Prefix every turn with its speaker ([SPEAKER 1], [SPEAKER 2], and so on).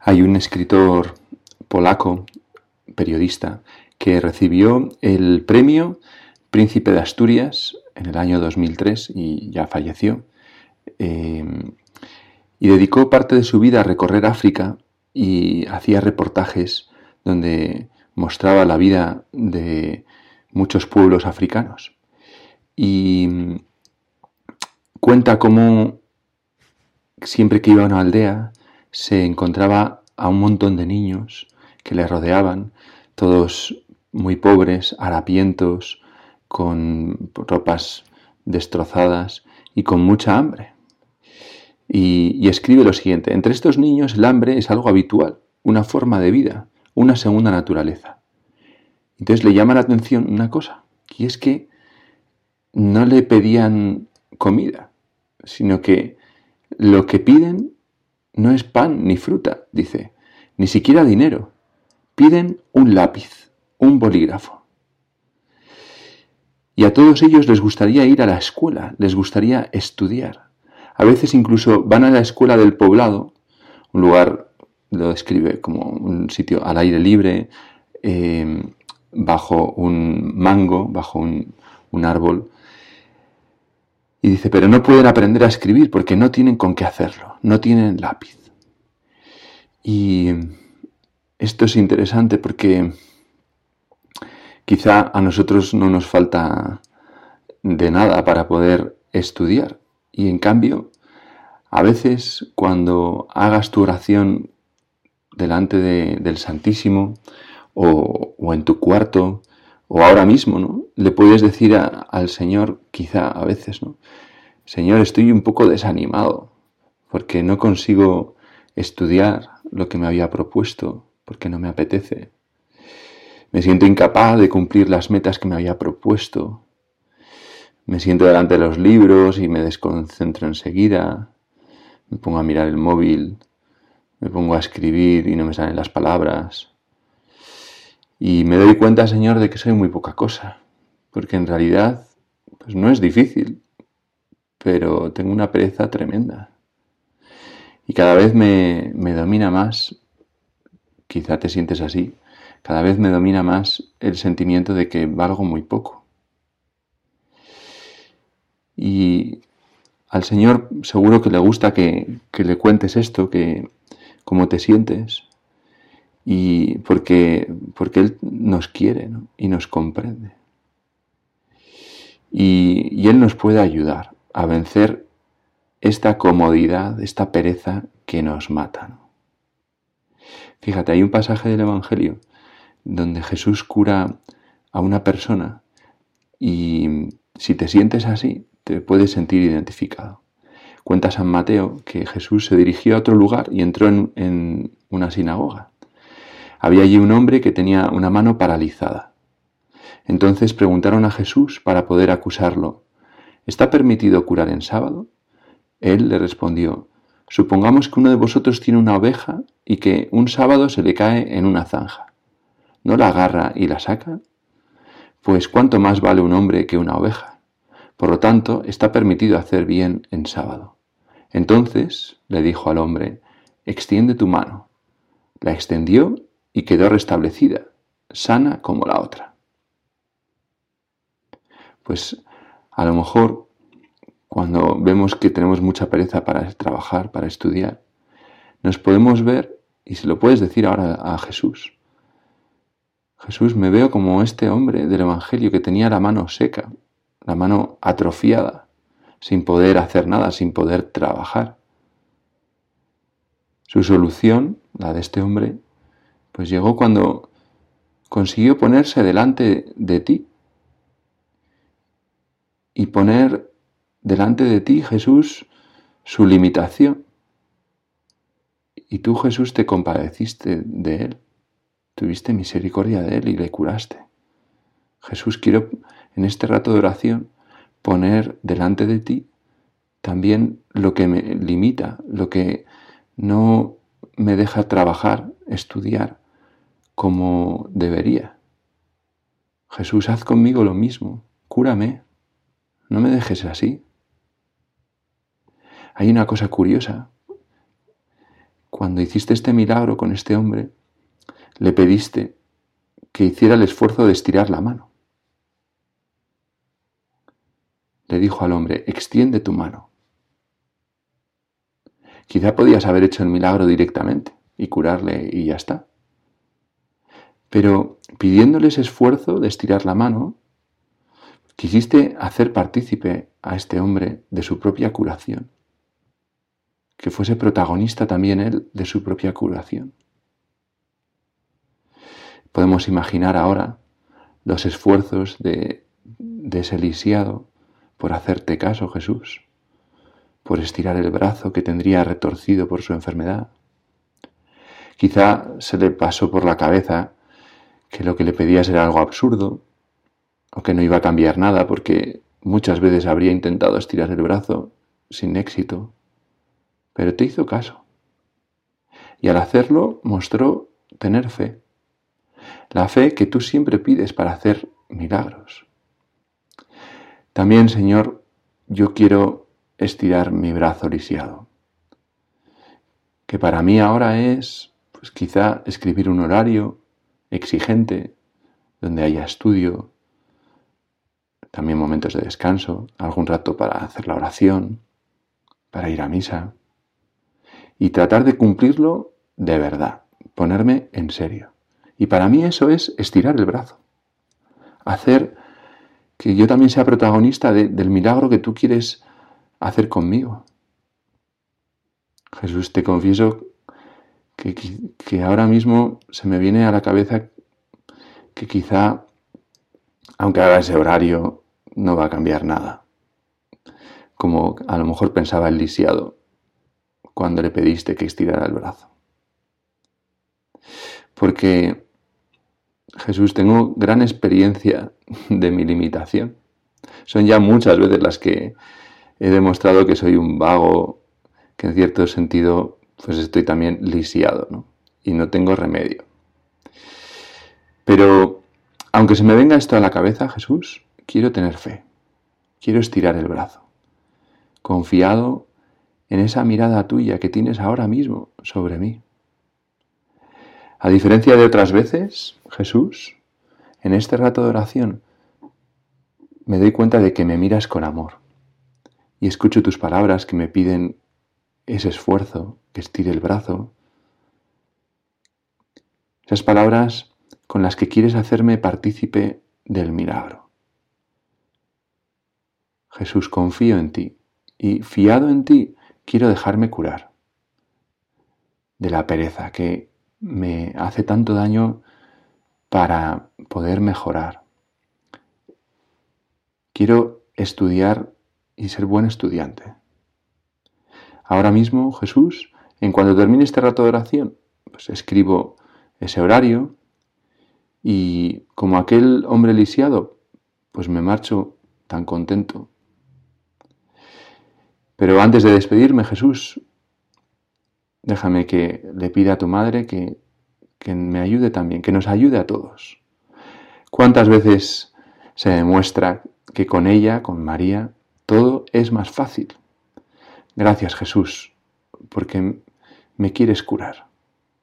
[SPEAKER 1] Hay un escritor polaco, periodista, que recibió el premio Príncipe de Asturias en el año 2003 y ya falleció. Eh, y dedicó parte de su vida a recorrer África y hacía reportajes donde mostraba la vida de muchos pueblos africanos. Y cuenta cómo siempre que iba a una aldea se encontraba a un montón de niños que le rodeaban, todos muy pobres, harapientos, con ropas destrozadas y con mucha hambre. Y, y, escribe lo siguiente, entre estos niños el hambre es algo habitual, una forma de vida, una segunda naturaleza. Entonces le llama la atención una cosa, y es que no le pedían comida, sino que lo que piden no es pan ni fruta, dice, ni siquiera dinero. Piden un lápiz, un bolígrafo. Y a todos ellos les gustaría ir a la escuela, les gustaría estudiar. A veces incluso van a la escuela del poblado, un lugar, lo describe como un sitio al aire libre, eh, bajo un mango, bajo un, un árbol, y dice, pero no pueden aprender a escribir porque no tienen con qué hacerlo, no tienen lápiz. Y esto es interesante porque quizá a nosotros no nos falta de nada para poder estudiar. Y en cambio, a veces cuando hagas tu oración delante del Santísimo o, o en tu cuarto, o ahora mismo, ¿no? Le puedes decir al Señor, quizá a veces, ¿no? Señor, estoy un poco desanimado porque no consigo estudiar lo que me había propuesto, porque no me apetece. Me siento incapaz de cumplir las metas que me había propuesto. Me siento delante de los libros y me desconcentro enseguida. Me pongo a mirar el móvil, me pongo a escribir y no me salen las palabras. Y me doy cuenta, Señor, de que soy muy poca cosa, porque en realidad pues no es difícil, pero tengo una pereza tremenda. Y cada vez me, me domina más, quizá te sientes así, cada vez me domina más el sentimiento de que valgo muy poco. Y al Señor seguro que le gusta que, que le cuentes esto, que cómo te sientes, y porque, porque Él nos quiere y nos comprende. Y, Él nos puede ayudar a vencer esta comodidad, esta pereza que nos mata. Fíjate, hay un pasaje del Evangelio donde Jesús cura a una persona y si te sientes así, te puedes sentir identificado. Cuenta San Mateo que Jesús se dirigió a otro lugar y entró en una sinagoga. Había allí un hombre que tenía una mano paralizada. Entonces preguntaron a Jesús para poder acusarlo, ¿está permitido curar en sábado? Él le respondió, supongamos que uno de vosotros tiene una oveja y que un sábado se le cae en una zanja. ¿No la agarra y la saca? Pues cuánto más vale un hombre que una oveja. Por lo tanto, está permitido hacer bien en sábado. Entonces le dijo al hombre, extiende tu mano. La extendió y quedó restablecida, sana como la otra. Pues a lo mejor cuando vemos que tenemos mucha pereza para trabajar, para estudiar, nos podemos ver, y se lo puedes decir ahora a Jesús, Jesús, me veo como este hombre del Evangelio que tenía la mano seca, la mano atrofiada, sin poder hacer nada, sin poder trabajar. Su solución, la de este hombre, pues llegó cuando consiguió ponerse delante de ti y poner delante de ti, Jesús, su limitación. Y tú, Jesús, te compadeciste de él, tuviste misericordia de él y le curaste. Jesús, quiero en este rato de oración poner delante de ti también lo que me limita, lo que no me deja trabajar, estudiar, como debería. Jesús, haz conmigo lo mismo, cúrame, no me dejes así. Hay una cosa curiosa. cuando hiciste este milagro con este hombre, le pediste que hiciera el esfuerzo de estirar la mano. Le dijo al hombre, extiende tu mano. Quizá podías haber hecho el milagro directamente y curarle y ya está. Pero pidiéndole ese esfuerzo de estirar la mano, quisiste hacer partícipe a este hombre de su propia curación, que fuese protagonista también él de su propia curación. Podemos imaginar ahora los esfuerzos de, de ese lisiado por hacerte caso, Jesús, por estirar el brazo que tendría retorcido por su enfermedad. Quizá se le pasó por la cabeza que lo que le pedías era algo absurdo, o que no iba a cambiar nada porque muchas veces habría intentado estirar el brazo sin éxito, pero te hizo caso. Y al hacerlo mostró tener fe, la fe que tú siempre pides para hacer milagros. También, Señor, yo quiero estirar mi brazo lisiado, que para mí ahora es, pues quizá, escribir un horario exigente, donde haya estudio, también momentos de descanso, algún rato para hacer la oración, para ir a misa, y tratar de cumplirlo de verdad, ponerme en serio. Y para mí eso es estirar el brazo, hacer que yo también sea protagonista del milagro que tú quieres hacer conmigo. Jesús, te confieso que, ahora mismo se me viene a la cabeza que quizá, aunque haga ese horario, no va a cambiar nada. Como a lo mejor pensaba el lisiado cuando le pediste que estirara el brazo. Porque Jesús, tengo gran experiencia de mi limitación. Son ya muchas veces las que he demostrado que soy un vago, que en cierto sentido pues estoy también lisiado, ¿no? Y no tengo remedio. Pero aunque se me venga esto a la cabeza, Jesús, quiero tener fe. Quiero estirar el brazo. Confiado en esa mirada tuya que tienes ahora mismo sobre mí. A diferencia de otras veces, Jesús, en este rato de oración, me doy cuenta de que me miras con amor y escucho tus palabras que me piden ese esfuerzo, que estire el brazo. Esas palabras con las que quieres hacerme partícipe del milagro. Jesús, confío en ti y fiado en ti quiero dejarme curar de la pereza que me hace tanto daño para poder mejorar. Quiero estudiar y ser buen estudiante. Ahora mismo, Jesús, en cuanto termine este rato de oración, pues escribo ese horario y como aquel hombre lisiado, pues me marcho tan contento. Pero antes de despedirme, Jesús, Déjame que le pida a tu madre que, que me ayude también, que nos ayude a todos. ¿Cuántas veces se demuestra que con ella, con María, todo es más fácil? Gracias Jesús, porque me quieres curar.